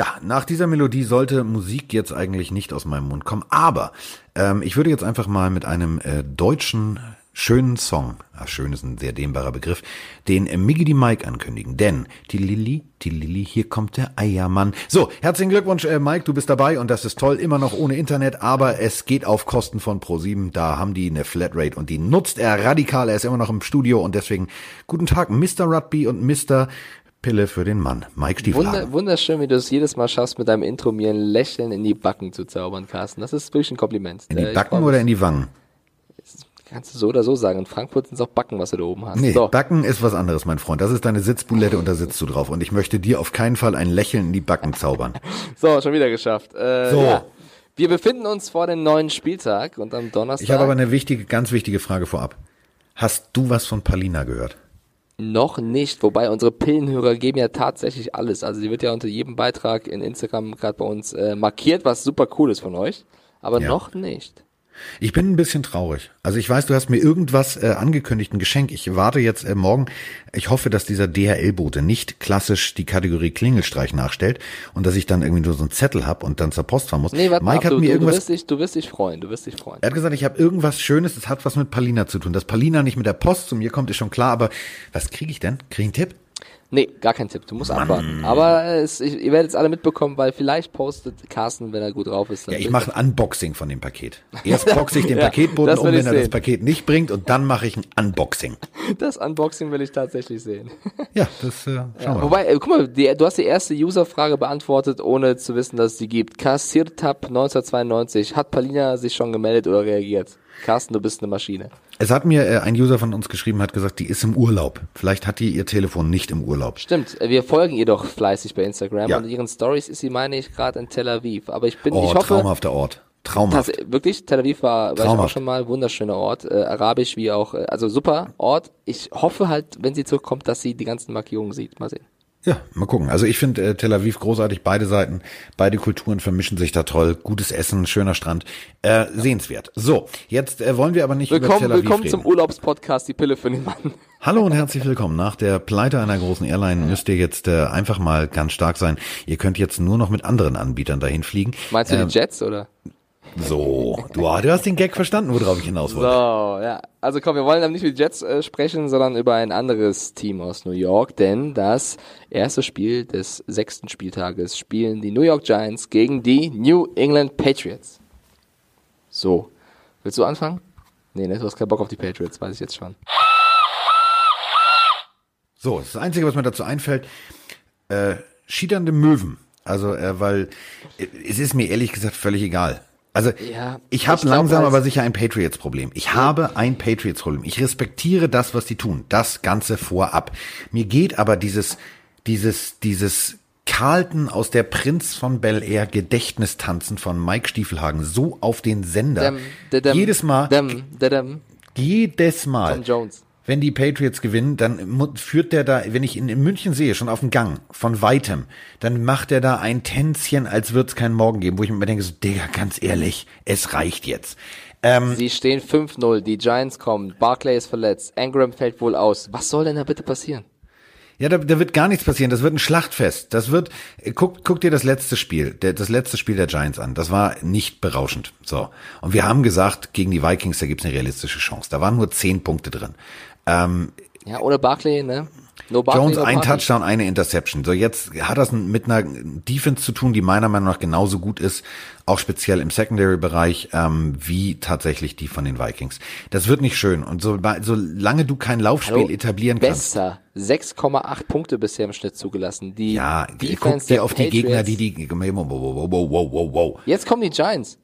Ja, nach dieser Melodie sollte Musik jetzt eigentlich nicht aus meinem Mund kommen, aber ähm, ich würde jetzt einfach mal mit einem äh, deutschen schönen Song, ach, schön ist ein sehr dehnbarer Begriff, den äh, Miggy die Mike ankündigen. Denn, die Lilly, die Lilly, hier kommt der Eiermann. So, herzlichen Glückwunsch, äh, Mike, du bist dabei und das ist toll, immer noch ohne Internet, aber es geht auf Kosten von Pro7. Da haben die eine Flatrate und die nutzt er radikal. Er ist immer noch im Studio und deswegen guten Tag, Mr. Rugby und Mr. Pille für den Mann. Mike Stiefelhagen. Wunder, wunderschön, wie du es jedes Mal schaffst, mit deinem Intro mir ein Lächeln in die Backen zu zaubern, Carsten. Das ist wirklich ein Kompliment. In die äh, Backen oder in die Wangen? Kannst du so oder so sagen. In Frankfurt sind es auch Backen, was du da oben hast. Nee, so. Backen ist was anderes, mein Freund. Das ist deine Sitzbulette und da sitzt du drauf. Und ich möchte dir auf keinen Fall ein Lächeln in die Backen zaubern. so, schon wieder geschafft. Äh, so. Ja. Wir befinden uns vor dem neuen Spieltag und am Donnerstag. Ich habe aber eine wichtige, ganz wichtige Frage vorab. Hast du was von Palina gehört? Noch nicht, wobei unsere Pillenhörer geben ja tatsächlich alles. Also die wird ja unter jedem Beitrag in Instagram gerade bei uns äh, markiert, was super cool ist von euch, aber ja. noch nicht. Ich bin ein bisschen traurig. Also ich weiß, du hast mir irgendwas äh, angekündigt, ein Geschenk. Ich warte jetzt äh, morgen. Ich hoffe, dass dieser DHL-Bote nicht klassisch die Kategorie Klingelstreich nachstellt und dass ich dann irgendwie nur so einen Zettel hab und dann zur Post fahren muss. Nee, warte Mike ab, hat du, mir du, irgendwas. Du wirst, dich, du wirst dich freuen. Du wirst dich freuen. Er hat gesagt, ich habe irgendwas Schönes. Das hat was mit Palina zu tun. Dass Palina nicht mit der Post zu mir kommt, ist schon klar. Aber was kriege ich denn? Krieg ich einen Tipp? Nee, gar kein Tipp. Du musst Mann. abwarten. Aber es, ich, ihr werdet es alle mitbekommen, weil vielleicht postet Carsten, wenn er gut drauf ist. ja, ich mache ein Unboxing von dem Paket. Erst boxe ich den ja, Paketboten um, wenn er sehen. das Paket nicht bringt und dann mache ich ein Unboxing. Das Unboxing will ich tatsächlich sehen. Ja, das äh, schauen ja, wir Wobei, äh, guck mal, die, du hast die erste Userfrage beantwortet, ohne zu wissen, dass es sie gibt. Kassiertab 1992. Hat Palina sich schon gemeldet oder reagiert? Carsten, du bist eine Maschine. Es hat mir äh, ein User von uns geschrieben, hat gesagt, die ist im Urlaub. Vielleicht hat die ihr Telefon nicht im Urlaub. Stimmt, wir folgen ihr doch fleißig bei Instagram ja. und ihren Stories ist sie, meine ich, gerade in Tel Aviv. Aber ich bin, oh, ich hoffe, traumhafter Ort. Traumhaft. Das, wirklich, Tel Aviv war, war ich auch schon mal, wunderschöner Ort, äh, arabisch wie auch, äh, also super Ort. Ich hoffe halt, wenn sie zurückkommt, dass sie die ganzen Markierungen sieht. Mal sehen. Ja, mal gucken. Also ich finde äh, Tel Aviv großartig, beide Seiten, beide Kulturen vermischen sich da toll. Gutes Essen, schöner Strand, äh, sehenswert. So, jetzt äh, wollen wir aber nicht willkommen, über Tel Aviv Willkommen reden. zum Urlaubspodcast, die Pille für den Mann. Hallo und herzlich willkommen. Nach der Pleite einer großen Airline müsst ihr jetzt äh, einfach mal ganz stark sein. Ihr könnt jetzt nur noch mit anderen Anbietern dahin fliegen. Meinst du ähm, die Jets oder? So, du, du hast den Gag verstanden, worauf ich hinaus wollte. So, ja. Also komm, wir wollen dann nicht mit Jets äh, sprechen, sondern über ein anderes Team aus New York, denn das erste Spiel des sechsten Spieltages spielen die New York Giants gegen die New England Patriots. So, willst du anfangen? Nee, ne, du hast keinen Bock auf die Patriots, weiß ich jetzt schon. So, das Einzige, was mir dazu einfällt, äh, schiedernde Möwen. Also, äh, weil äh, es ist mir ehrlich gesagt völlig egal. Also ja, ich habe langsam aber sicher ein Patriots-Problem. Ich ja. habe ein Patriots-Problem. Ich respektiere das, was die tun. Das Ganze vorab. Mir geht aber dieses, dieses, dieses Carlton aus der Prinz von Bel Air Gedächtnistanzen von Mike Stiefelhagen so auf den Sender. Dem, dem, jedes Mal. Dem, jedes Mal. Tom Jones wenn die Patriots gewinnen, dann führt der da, wenn ich ihn in München sehe, schon auf dem Gang, von weitem, dann macht er da ein Tänzchen, als würde es keinen Morgen geben, wo ich mir denke, so, Digga, ganz ehrlich, es reicht jetzt. Ähm, Sie stehen 5-0, die Giants kommen, Barclay ist verletzt, Ingram fällt wohl aus. Was soll denn da bitte passieren? Ja, da, da wird gar nichts passieren. Das wird ein Schlachtfest. Das wird, guck, guck dir das letzte Spiel, der, das letzte Spiel der Giants an. Das war nicht berauschend. So. Und wir haben gesagt, gegen die Vikings, da gibt's eine realistische Chance. Da waren nur zehn Punkte drin. Ähm, ja, ohne Barkley, ne? No Barkley, Jones no ein Touchdown, eine Interception. So jetzt hat das mit einer Defense zu tun, die meiner Meinung nach genauso gut ist, auch speziell im Secondary-Bereich, ähm, wie tatsächlich die von den Vikings. Das wird nicht schön. Und so, solange du kein Laufspiel Hallo, etablieren kannst. Besser. 6,8 Punkte bisher im Schnitt zugelassen. Die ja, Defense guck dir auf die Gegner, die die. Wow, wow, wow, wow, wow. Jetzt kommen die Giants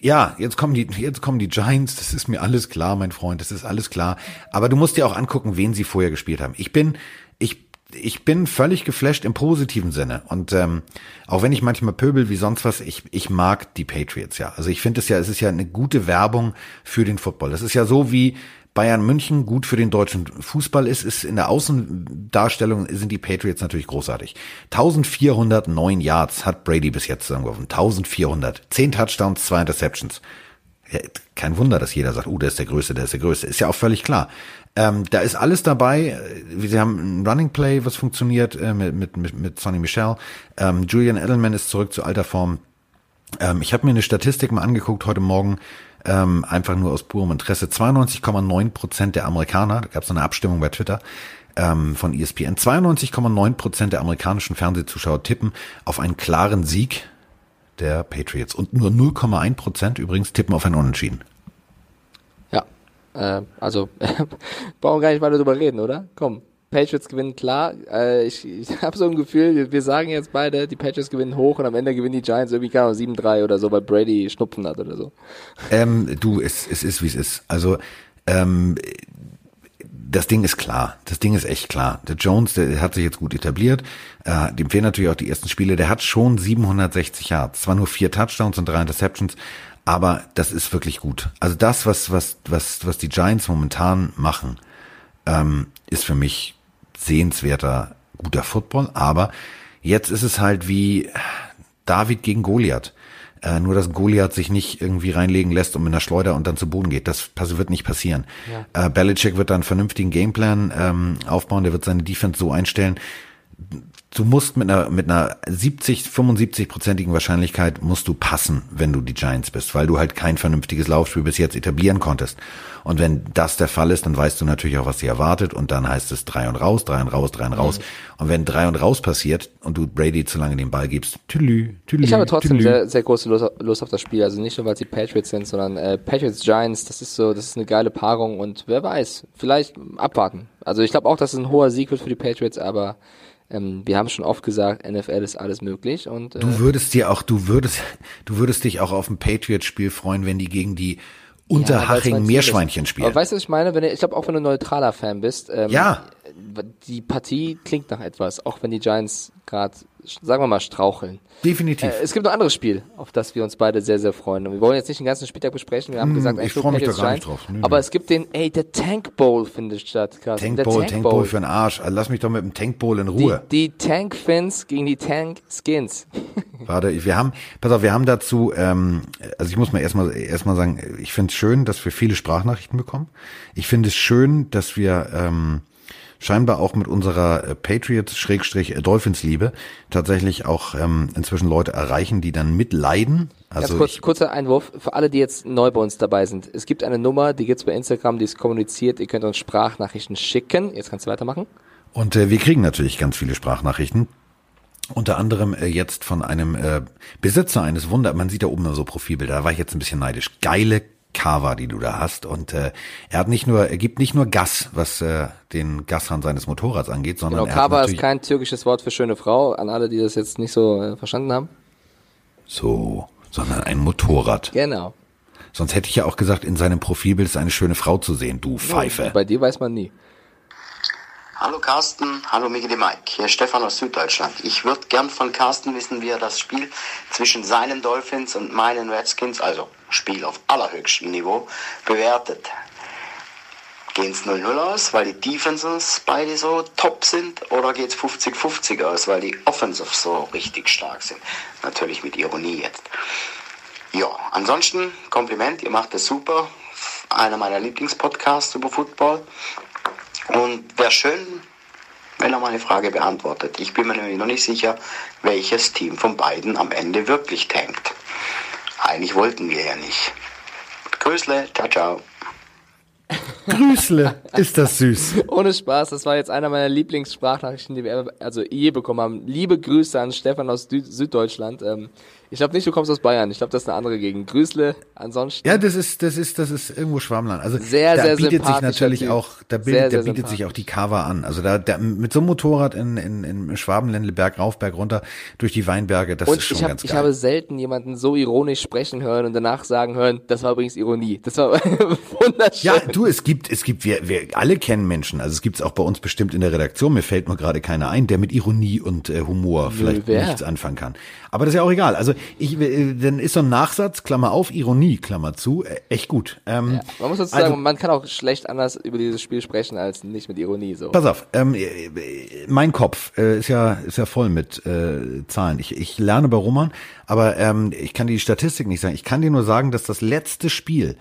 ja, jetzt kommen die, jetzt kommen die Giants, das ist mir alles klar, mein Freund, das ist alles klar. Aber du musst dir auch angucken, wen sie vorher gespielt haben. Ich bin, ich, ich bin völlig geflasht im positiven Sinne. Und ähm, auch wenn ich manchmal pöbel wie sonst was, ich, ich mag die Patriots ja. Also ich finde es ja, es ist ja eine gute Werbung für den Football. Das ist ja so wie Bayern München gut für den deutschen Fußball ist, ist in der Außendarstellung sind die Patriots natürlich großartig. 1409 Yards hat Brady bis jetzt zusammengeworfen. 1400. 10 Touchdowns, 2 Interceptions. Ja, kein Wunder, dass jeder sagt, oh, der ist der Größte, der ist der Größte. Ist ja auch völlig klar. Ähm, da ist alles dabei. Sie haben ein Running Play, was funktioniert äh, mit, mit, mit, mit Sonny Michel. Ähm, Julian Edelman ist zurück zu alter Form. Ähm, ich habe mir eine Statistik mal angeguckt heute Morgen, ähm, einfach nur aus purem Interesse. 92,9 Prozent der Amerikaner, da gab es eine Abstimmung bei Twitter, ähm, von ESPN. 92,9 Prozent der amerikanischen Fernsehzuschauer tippen auf einen klaren Sieg der Patriots und nur 0,1 Prozent übrigens tippen auf ein Unentschieden. Ja, äh, also brauchen wir gar nicht weiter drüber reden, oder? Komm, Patriots gewinnen klar. Äh, ich ich habe so ein Gefühl, wir sagen jetzt beide, die Patriots gewinnen hoch und am Ende gewinnen die Giants irgendwie gar 7-3 oder so, weil Brady Schnupfen hat oder so. Ähm, du, es, es ist wie es ist. Also ähm, das Ding ist klar. Das Ding ist echt klar. Der Jones, der hat sich jetzt gut etabliert. Äh, dem fehlen natürlich auch die ersten Spiele. Der hat schon 760 Yards. Zwar nur vier Touchdowns und drei Interceptions, aber das ist wirklich gut. Also das, was, was, was, was die Giants momentan machen, ähm, ist für mich sehenswerter, guter Football. Aber jetzt ist es halt wie David gegen Goliath. Äh, nur, dass Goliath sich nicht irgendwie reinlegen lässt und mit einer Schleuder und dann zu Boden geht. Das wird nicht passieren. Ja. Äh, Belichick wird da einen vernünftigen Gameplan ähm, aufbauen. Der wird seine Defense so einstellen, du musst mit einer, mit einer 70, 75-prozentigen Wahrscheinlichkeit musst du passen, wenn du die Giants bist, weil du halt kein vernünftiges Laufspiel bis jetzt etablieren konntest. Und wenn das der Fall ist, dann weißt du natürlich auch, was sie erwartet und dann heißt es drei und raus, drei und raus, drei und raus. Mhm. Und wenn drei und raus passiert und du Brady zu lange den Ball gibst, tülü, tülü, Ich habe trotzdem tülü. sehr, sehr große Lust, Lust auf das Spiel. Also nicht nur, weil sie Patriots sind, sondern äh, Patriots Giants, das ist so, das ist eine geile Paarung und wer weiß, vielleicht abwarten. Also ich glaube auch, dass es ein hoher Sieg wird für die Patriots, aber ähm, wir haben schon oft gesagt, NFL ist alles möglich und äh, du würdest dir auch, du würdest, du würdest dich auch auf ein Patriots-Spiel freuen, wenn die gegen die Unterhaching ja, Meerschweinchen spielen. Aber weißt du, was ich meine? Wenn, ich glaube, auch wenn du neutraler Fan bist, ähm, ja. Die Partie klingt nach etwas, auch wenn die Giants gerade sagen wir mal, straucheln. Definitiv. Äh, es gibt noch ein anderes Spiel, auf das wir uns beide sehr, sehr freuen. Und wir wollen jetzt nicht den ganzen Spieltag besprechen. Wir haben mm, gesagt, ich freue mich da gar nicht drauf. Nö, aber es gibt den, ey, der Tank Bowl findet statt. Krass. Tank der Bowl, Tank, Tank Bowl. Bowl für den Arsch. Also lass mich doch mit dem Tank Bowl in Ruhe. Die, die Tank Fins gegen die Tank Skins. Warte, wir haben, pass auf, wir haben dazu, ähm, also ich muss mal erstmal erstmal sagen, ich finde es schön, dass wir viele Sprachnachrichten bekommen. Ich finde es schön, dass wir ähm, scheinbar auch mit unserer äh, Patriots-Dolphins-Liebe äh, tatsächlich auch ähm, inzwischen Leute erreichen, die dann mitleiden. Also Ganz kurz, kurzer Einwurf für alle, die jetzt neu bei uns dabei sind. Es gibt eine Nummer, die gibt's bei Instagram, die ist kommuniziert. Ihr könnt uns Sprachnachrichten schicken. Jetzt kannst du weitermachen. Und äh, wir kriegen natürlich ganz viele Sprachnachrichten. Unter anderem äh, jetzt von einem äh, Besitzer eines Wunder, man sieht da oben so Profilbilder, da war ich jetzt ein bisschen neidisch. Geile Cover, die du da hast. Und äh, er hat nicht nur, er gibt nicht nur Gas, was äh, den Gashahn seines Motorrads angeht, sondern genau, Kava ist kein türkisches Wort für schöne Frau, an alle, die das jetzt nicht so äh, verstanden haben. So, sondern ein Motorrad. Genau. Sonst hätte ich ja auch gesagt, in seinem Profilbild ist eine schöne Frau zu sehen, du Pfeife. bei dir weiß man nie. Hallo Carsten, hallo Miki de Mike, hier Stefan aus Süddeutschland. Ich würde gern von Carsten wissen, wie er das Spiel zwischen seinen Dolphins und meinen Redskins, also Spiel auf allerhöchstem Niveau, bewertet. Gehen es 0-0 aus, weil die Defenses beide so top sind, oder geht es 50-50 aus, weil die Offensive so richtig stark sind? Natürlich mit Ironie jetzt. Ja, ansonsten Kompliment, ihr macht es super. Einer meiner Lieblingspodcasts über Football. Und wäre schön, wenn er meine Frage beantwortet. Ich bin mir nämlich noch nicht sicher, welches Team von beiden am Ende wirklich tankt. Eigentlich wollten wir ja nicht. Grüßle, ciao, ciao. Grüßle, ist das süß. Ohne Spaß, das war jetzt einer meiner Lieblingssprachnachrichten, die wir also je bekommen haben. Liebe Grüße an Stefan aus Süddeutschland. Ich glaube nicht, du kommst aus Bayern. Ich glaube, das ist eine andere Gegend. Grüßle, ansonsten. Ja, das ist, das ist, das ist irgendwo Schwammland. Also sehr, da sehr bietet sich natürlich typ. auch, da, bild, sehr, sehr da bietet sich auch die Cover an. Also da, da mit so einem Motorrad in, in, in Schwabenländle Berg rauf, Berg runter durch die Weinberge, das Und ist schon ich hab, ganz geil. Ich habe selten jemanden so ironisch sprechen hören und danach sagen hören, das war übrigens Ironie. Das war wunderschön. Ja, du, es gibt, es gibt, wir, wir alle kennen Menschen. Also es gibt's auch bei uns bestimmt in der Redaktion. Mir fällt nur gerade keiner ein, der mit Ironie und äh, Humor vielleicht Nö, nichts anfangen kann. Aber das ist ja auch egal. Also ich, äh, dann ist so ein Nachsatz, Klammer auf, Ironie, Klammer zu, äh, echt gut. Ähm, ja, man muss dazu also, sagen, man kann auch schlecht anders über dieses Spiel sprechen als nicht mit Ironie. So. Pass auf, ähm, äh, mein Kopf äh, ist ja ist ja voll mit äh, Zahlen. Ich, ich lerne bei Roman, aber ähm, ich kann die Statistik nicht sagen. Ich kann dir nur sagen, dass das letzte Spiel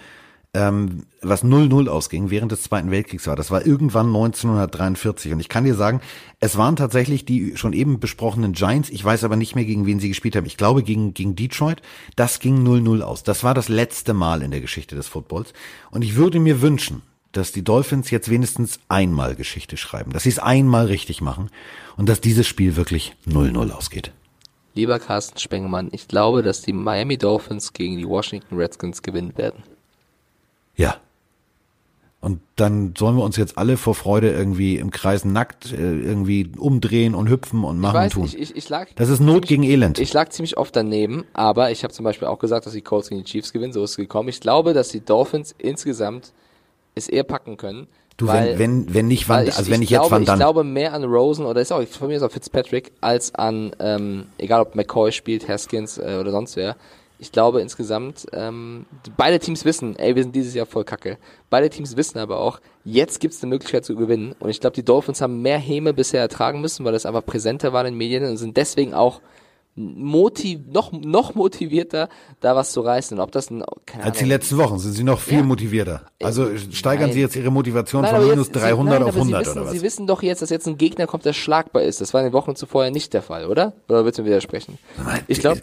ähm, was 0-0 ausging während des Zweiten Weltkriegs war. Das war irgendwann 1943. Und ich kann dir sagen, es waren tatsächlich die schon eben besprochenen Giants. Ich weiß aber nicht mehr, gegen wen sie gespielt haben. Ich glaube, gegen, gegen Detroit. Das ging 0-0 aus. Das war das letzte Mal in der Geschichte des Footballs. Und ich würde mir wünschen, dass die Dolphins jetzt wenigstens einmal Geschichte schreiben, dass sie es einmal richtig machen und dass dieses Spiel wirklich 0-0 ausgeht. Lieber Carsten Spengemann, ich glaube, dass die Miami Dolphins gegen die Washington Redskins gewinnen werden. Ja. Und dann sollen wir uns jetzt alle vor Freude irgendwie im Kreis nackt äh, irgendwie umdrehen und hüpfen und machen ich weiß, und tun. Ich, ich, ich lag das ist Not gegen Elend. Ich lag ziemlich oft daneben, aber ich habe zum Beispiel auch gesagt, dass die Colts gegen die Chiefs gewinnen. So ist es gekommen. Ich glaube, dass die Dolphins insgesamt es eher packen können. Du, weil, wenn, wenn, wenn nicht, wann, ich, also wenn ich, ich, jetzt, glaube, wann dann? Ich glaube mehr an Rosen oder ist auch, von mir ist auch Fitzpatrick, als an, ähm, egal ob McCoy spielt, Haskins äh, oder sonst wer ich glaube insgesamt, ähm, beide Teams wissen, ey, wir sind dieses Jahr voll kacke. Beide Teams wissen aber auch, jetzt gibt es eine Möglichkeit zu gewinnen. Und ich glaube, die Dolphins haben mehr Häme bisher ertragen müssen, weil das einfach präsenter war in den Medien und sind deswegen auch motiv noch noch motivierter, da was zu reißen. Ob das ein, keine Als Ahnung, die letzten Wochen sind sie noch viel ja. motivierter. Also steigern nein. sie jetzt ihre Motivation nein, von minus jetzt, 300 nein, auf 100 wissen, oder was? Sie wissen doch jetzt, dass jetzt ein Gegner kommt, der schlagbar ist. Das war in den Wochen zuvor ja nicht der Fall, oder? Oder willst du mir widersprechen? Ich glaube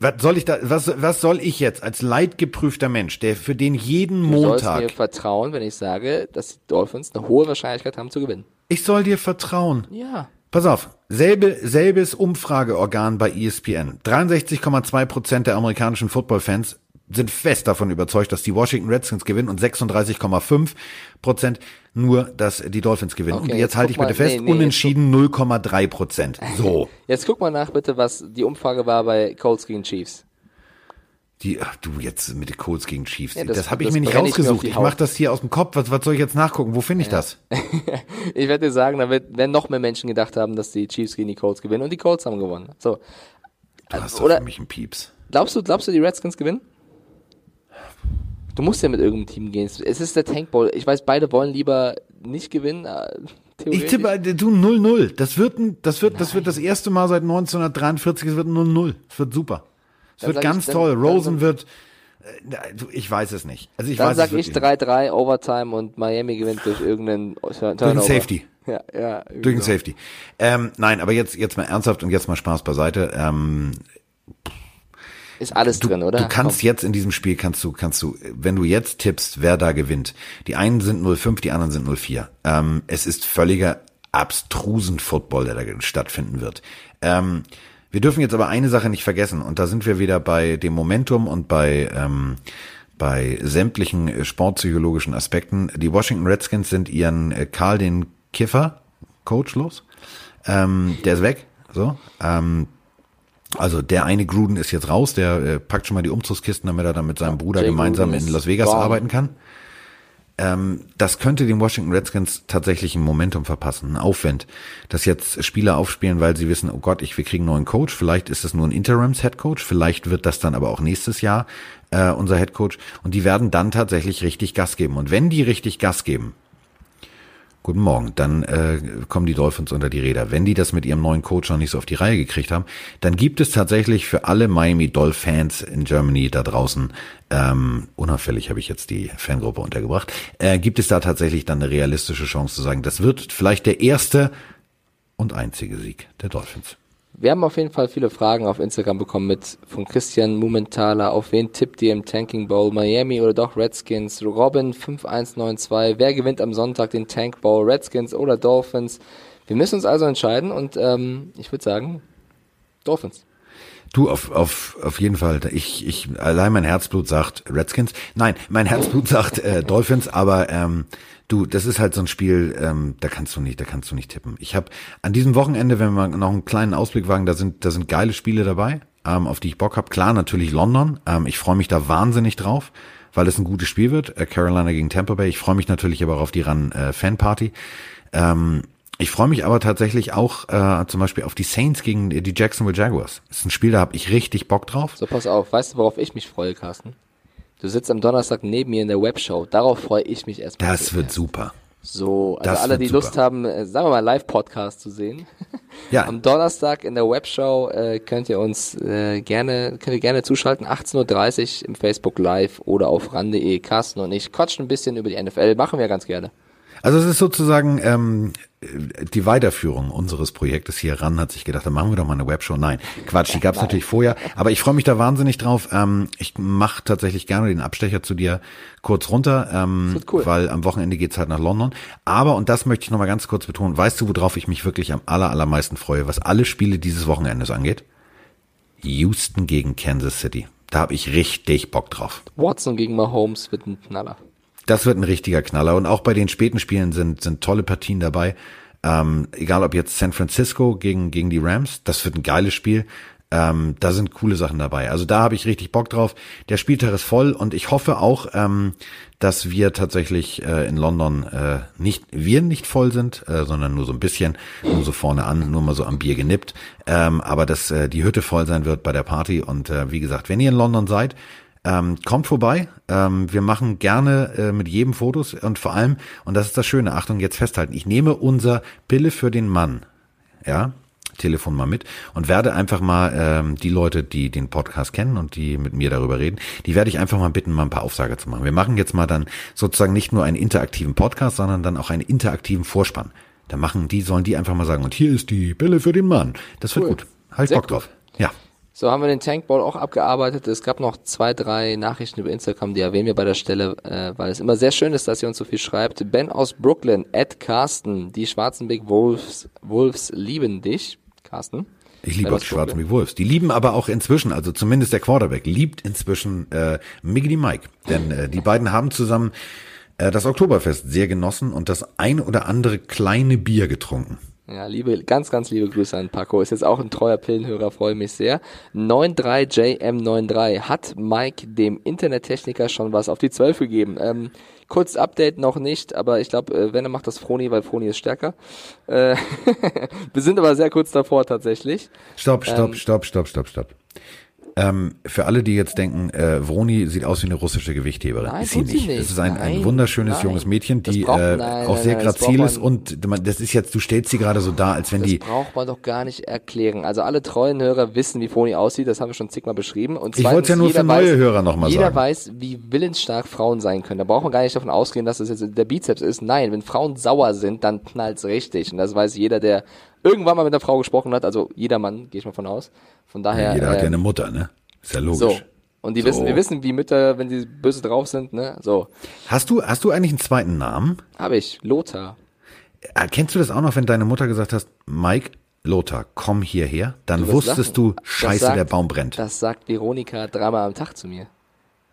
was soll ich da, was, was soll ich jetzt als leidgeprüfter Mensch, der für den jeden du Montag. Du sollst mir vertrauen, wenn ich sage, dass die Dolphins eine hohe Wahrscheinlichkeit haben zu gewinnen. Ich soll dir vertrauen. Ja. Pass auf, selbe, selbes Umfrageorgan bei ESPN. 63,2 Prozent der amerikanischen Footballfans sind fest davon überzeugt, dass die Washington Redskins gewinnen und 36,5 Prozent nur, dass die Dolphins gewinnen. Okay, und jetzt, halte ich bitte mal, fest, nee, nee, unentschieden 0,3 Prozent. So. Jetzt guck mal nach bitte, was die Umfrage war bei Colts gegen Chiefs. Die, ach du, jetzt mit den Colts gegen Chiefs. Ja, das, das habe ich mir nicht rausgesucht. Ich, ich mache das hier aus dem Kopf. Was, was soll ich jetzt nachgucken? Wo finde ich ja. das? ich werde dir sagen, da wird, werden noch mehr Menschen gedacht haben, dass die Chiefs gegen die Colts gewinnen und die Colts haben gewonnen. So. Du hast Oder, für mich einen Pieps. Glaubst du, glaubst du, die Redskins gewinnen? Du musst ja mit irgendeinem Team gehen. Es ist der Tank Bowl. Ich weiß, beide wollen lieber nicht gewinnen. Äh, ich tippe, äh, du 0-0. Das wird, ein, das wird, das wird das erste Mal seit 1943. Es wird 0-0. Es wird super. Es wird ganz ich, toll. Rosen dann, wird, äh, ich weiß es nicht. Also ich dann weiß sag ich 3-3 Overtime und Miami gewinnt durch irgendeinen Turnover. Durch einen Safety. Ja, ja. Durch einen Safety. Ähm, nein, aber jetzt, jetzt mal ernsthaft und jetzt mal Spaß beiseite. Ähm, ist alles du, drin, oder? Du kannst Komm. jetzt in diesem Spiel kannst du, kannst du, wenn du jetzt tippst, wer da gewinnt. Die einen sind 05, die anderen sind 04. Ähm, es ist völliger abstrusen Football, der da stattfinden wird. Ähm, wir dürfen jetzt aber eine Sache nicht vergessen und da sind wir wieder bei dem Momentum und bei ähm, bei sämtlichen sportpsychologischen Aspekten. Die Washington Redskins sind ihren äh, Karl den Kiffer Coach los. Ähm, der ist weg. So. Ähm, also der eine Gruden ist jetzt raus, der äh, packt schon mal die Umzugskisten, damit er dann mit seinem Bruder Jay gemeinsam in Las Vegas gone. arbeiten kann. Ähm, das könnte den Washington Redskins tatsächlich ein Momentum verpassen, ein Aufwand, dass jetzt Spieler aufspielen, weil sie wissen, oh Gott, ich, wir kriegen einen neuen Coach, vielleicht ist es nur ein Interims-Headcoach, vielleicht wird das dann aber auch nächstes Jahr äh, unser Headcoach und die werden dann tatsächlich richtig Gas geben. Und wenn die richtig Gas geben, Guten Morgen. Dann äh, kommen die Dolphins unter die Räder. Wenn die das mit ihrem neuen Coach noch nicht so auf die Reihe gekriegt haben, dann gibt es tatsächlich für alle Miami Dolphins in Germany da draußen, ähm, unauffällig habe ich jetzt die Fangruppe untergebracht, äh, gibt es da tatsächlich dann eine realistische Chance zu sagen, das wird vielleicht der erste und einzige Sieg der Dolphins. Wir haben auf jeden Fall viele Fragen auf Instagram bekommen mit von Christian Mumenthaler. Auf wen tippt ihr im Tanking Bowl? Miami oder doch Redskins? Robin 5192. Wer gewinnt am Sonntag den Tank Bowl? Redskins oder Dolphins? Wir müssen uns also entscheiden und ähm, ich würde sagen Dolphins. Du, auf, auf, auf jeden Fall. Ich, ich, allein mein Herzblut sagt Redskins. Nein, mein Herzblut sagt äh, Dolphins, aber ähm, Du, das ist halt so ein Spiel, ähm, da kannst du nicht, da kannst du nicht tippen. Ich habe an diesem Wochenende, wenn wir noch einen kleinen Ausblick wagen, da sind, da sind geile Spiele dabei, ähm, auf die ich Bock habe. Klar, natürlich London. Ähm, ich freue mich da wahnsinnig drauf, weil es ein gutes Spiel wird. Äh, Carolina gegen Tampa Bay. Ich freue mich natürlich aber auch auf die Run äh, Fanparty. Ähm, Ich freue mich aber tatsächlich auch äh, zum Beispiel auf die Saints gegen die Jacksonville Jaguars. Das ist ein Spiel, da habe ich richtig Bock drauf. So, pass auf. Weißt du, worauf ich mich freue, Carsten? Du sitzt am Donnerstag neben mir in der Webshow. Darauf freue ich mich erstmal. Das wird super. So, also das alle, die Lust haben, äh, sagen wir mal, Live-Podcast zu sehen. Ja. Am Donnerstag in der Webshow äh, könnt ihr uns äh, gerne, könnt ihr gerne zuschalten, 18.30 Uhr im Facebook Live oder auf ran.de. Carsten und ich quatschen ein bisschen über die NFL, machen wir ganz gerne. Also es ist sozusagen ähm, die Weiterführung unseres Projektes hier ran, hat sich gedacht, dann machen wir doch mal eine Webshow. Nein, Quatsch, die gab es natürlich vorher, aber ich freue mich da wahnsinnig drauf. Ähm, ich mache tatsächlich gerne den Abstecher zu dir kurz runter, ähm, cool. weil am Wochenende geht's halt nach London. Aber, und das möchte ich nochmal ganz kurz betonen, weißt du, worauf ich mich wirklich am aller, allermeisten freue, was alle Spiele dieses Wochenendes angeht? Houston gegen Kansas City. Da habe ich richtig Bock drauf. Watson gegen Mahomes wird ein Knaller. Das wird ein richtiger Knaller. Und auch bei den späten Spielen sind, sind tolle Partien dabei. Ähm, egal ob jetzt San Francisco gegen, gegen die Rams, das wird ein geiles Spiel. Ähm, da sind coole Sachen dabei. Also da habe ich richtig Bock drauf. Der Spieltag ist voll und ich hoffe auch, ähm, dass wir tatsächlich äh, in London äh, nicht, wir nicht voll sind, äh, sondern nur so ein bisschen, nur so vorne an, nur mal so am Bier genippt. Ähm, aber dass äh, die Hütte voll sein wird bei der Party. Und äh, wie gesagt, wenn ihr in London seid, ähm, kommt vorbei. Ähm, wir machen gerne äh, mit jedem Fotos und vor allem, und das ist das Schöne, Achtung, jetzt festhalten, ich nehme unser Pille für den Mann, ja, Telefon mal mit und werde einfach mal ähm, die Leute, die den Podcast kennen und die mit mir darüber reden, die werde ich einfach mal bitten, mal ein paar Aufsage zu machen. Wir machen jetzt mal dann sozusagen nicht nur einen interaktiven Podcast, sondern dann auch einen interaktiven Vorspann. Da machen die, sollen die einfach mal sagen, und hier ist die Pille für den Mann. Das wird cool. gut. Halt Bock drauf. So haben wir den Tankball auch abgearbeitet. Es gab noch zwei, drei Nachrichten über Instagram, die erwähnen wir bei der Stelle, äh, weil es immer sehr schön ist, dass ihr uns so viel schreibt. Ben aus Brooklyn, Ed Carsten, die Schwarzenbeck Wolves, Wolves lieben dich. Carsten. Ich liebe auch die Schwarzenbeck Wolves. Die lieben aber auch inzwischen, also zumindest der Quarterback, liebt inzwischen äh, Miggity Mike. Denn äh, die beiden haben zusammen äh, das Oktoberfest sehr genossen und das ein oder andere kleine Bier getrunken. Ja, liebe, ganz, ganz liebe Grüße an Paco. Ist jetzt auch ein treuer Pillenhörer, freue mich sehr. 93JM93. Hat Mike dem Internettechniker schon was auf die 12 gegeben? Ähm, kurz Update noch nicht, aber ich glaube, äh, wenn er macht das Froni, weil Froni ist stärker. Äh, wir sind aber sehr kurz davor tatsächlich. Stopp, stopp, ähm, stopp, stopp, stopp, stopp. Ähm, für alle, die jetzt denken, äh, Vroni sieht aus wie eine russische Gewichtheberin. Nein, ist sie nicht. nicht. Es ist ein, ein wunderschönes nein. junges Mädchen, die braucht, äh, nein, auch sehr grazil ist und das ist jetzt, du stellst sie gerade so dar, als wenn das die. Das braucht man doch gar nicht erklären. Also alle treuen Hörer wissen, wie Vroni aussieht, das haben wir schon zigmal beschrieben. Und zweitens, ich wollte ja nur für neue weiß, Hörer nochmal sagen. Jeder weiß, wie willensstark Frauen sein können. Da braucht man gar nicht davon ausgehen, dass das jetzt der Bizeps ist. Nein, wenn Frauen sauer sind, dann knallt's richtig. Und das weiß jeder, der irgendwann mal mit einer Frau gesprochen hat, also jeder Mann, gehe ich mal von aus. Von daher. Ja, jeder äh, hat ja ähm, eine Mutter, ne? Ist ja logisch. So. Und die so. wissen, wir wissen, wie Mütter, wenn sie böse drauf sind, ne? So. Hast du, hast du eigentlich einen zweiten Namen? Habe ich, Lothar. Erkennst du das auch noch, wenn deine Mutter gesagt hast, Mike, Lothar, komm hierher? Dann du wusstest du, scheiße, sagt, der Baum brennt. Das sagt Veronika dreimal am Tag zu mir.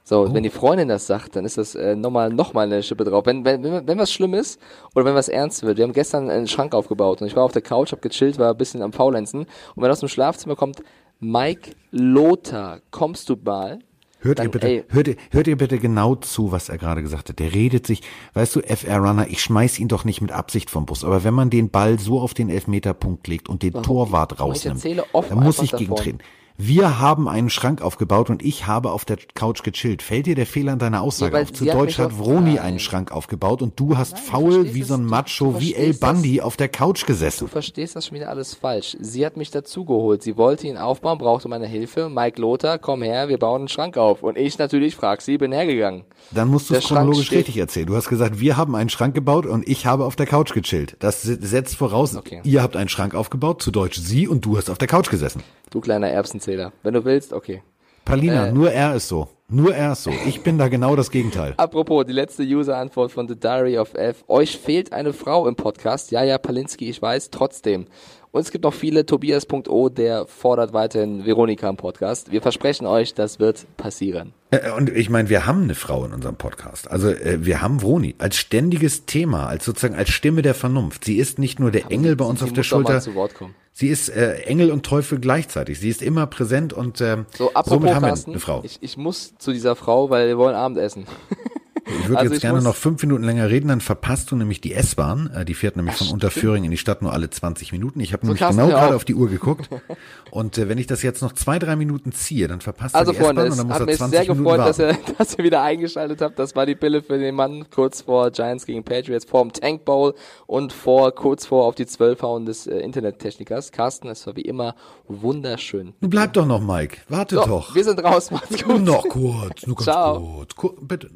So, oh. wenn die Freundin das sagt, dann ist das äh, nochmal noch mal eine Schippe drauf. Wenn, wenn, wenn, wenn was schlimm ist oder wenn was ernst wird. Wir haben gestern einen Schrank aufgebaut und ich war auf der Couch, hab gechillt, war ein bisschen am Faulenzen. Und wenn aus dem Schlafzimmer kommt, Mike Lothar, kommst du mal? Hört Dann, ihr bitte, hört, ihr, hört ihr bitte genau zu, was er gerade gesagt hat. Der redet sich, weißt du, FR Runner, ich schmeiß ihn doch nicht mit Absicht vom Bus, aber wenn man den Ball so auf den Elfmeterpunkt legt und den Warum? Torwart rausnimmt, dann muss ich gegentreten. Wir haben einen Schrank aufgebaut und ich habe auf der Couch gechillt. Fällt dir der Fehler in deiner Aussage ja, auf? Zu Deutsch hat Vroni einen Schrank aufgebaut und du hast Nein, faul wie so ein Macho wie El Bandi auf der Couch gesessen. Du verstehst das schon wieder alles falsch. Sie hat mich dazugeholt. Sie wollte ihn aufbauen, brauchte meine Hilfe. Mike Lothar, komm her, wir bauen einen Schrank auf. Und ich natürlich frag sie, bin hergegangen. Dann musst du es chronologisch richtig erzählen. Du hast gesagt, wir haben einen Schrank gebaut und ich habe auf der Couch gechillt. Das setzt voraus, okay. ihr habt einen Schrank aufgebaut, zu Deutsch sie und du hast auf der Couch gesessen. Du kleiner Erbsenzähler. Wenn du willst, okay. Palina, äh, nur er ist so. Nur er ist so. Ich bin da genau das Gegenteil. Apropos, die letzte User-Antwort von The Diary of F. Euch fehlt eine Frau im Podcast. Ja, ja, Palinski, ich weiß, trotzdem. Und es gibt noch viele. Tobias.o, der fordert weiterhin Veronika im Podcast. Wir versprechen euch, das wird passieren. Äh, und ich meine, wir haben eine Frau in unserem Podcast. Also äh, wir haben Vroni als ständiges Thema, als sozusagen als Stimme der Vernunft. Sie ist nicht nur der Aber Engel sie, bei uns auf der Schulter. Sie ist äh, Engel und Teufel gleichzeitig. Sie ist immer präsent und äh, so, apropos, somit haben wir eine Frau. Ich, ich muss zu dieser Frau, weil wir wollen Abendessen. Ich würde also jetzt gerne noch fünf Minuten länger reden, dann verpasst du nämlich die S-Bahn. Äh, die fährt nämlich Ach, von Unterföhring in die Stadt nur alle 20 Minuten. Ich habe so nämlich genau gerade auf die Uhr geguckt. Und äh, wenn ich das jetzt noch zwei, drei Minuten ziehe, dann verpasst also, du die S-Bahn und dann muss er 20 sehr Minuten gefreut, dass ihr, dass ihr wieder eingeschaltet habt. Das war die Pille für den Mann kurz vor Giants gegen Patriots, vor dem Tank Bowl und vor kurz vor auf die Zwölf hauen des äh, Internettechnikers. Carsten, es war wie immer wunderschön. Nun bleib doch noch, Mike. Warte so, doch. Wir sind raus. Macht's gut. Noch kurz, nur ganz Ciao. kurz. Kur bitte.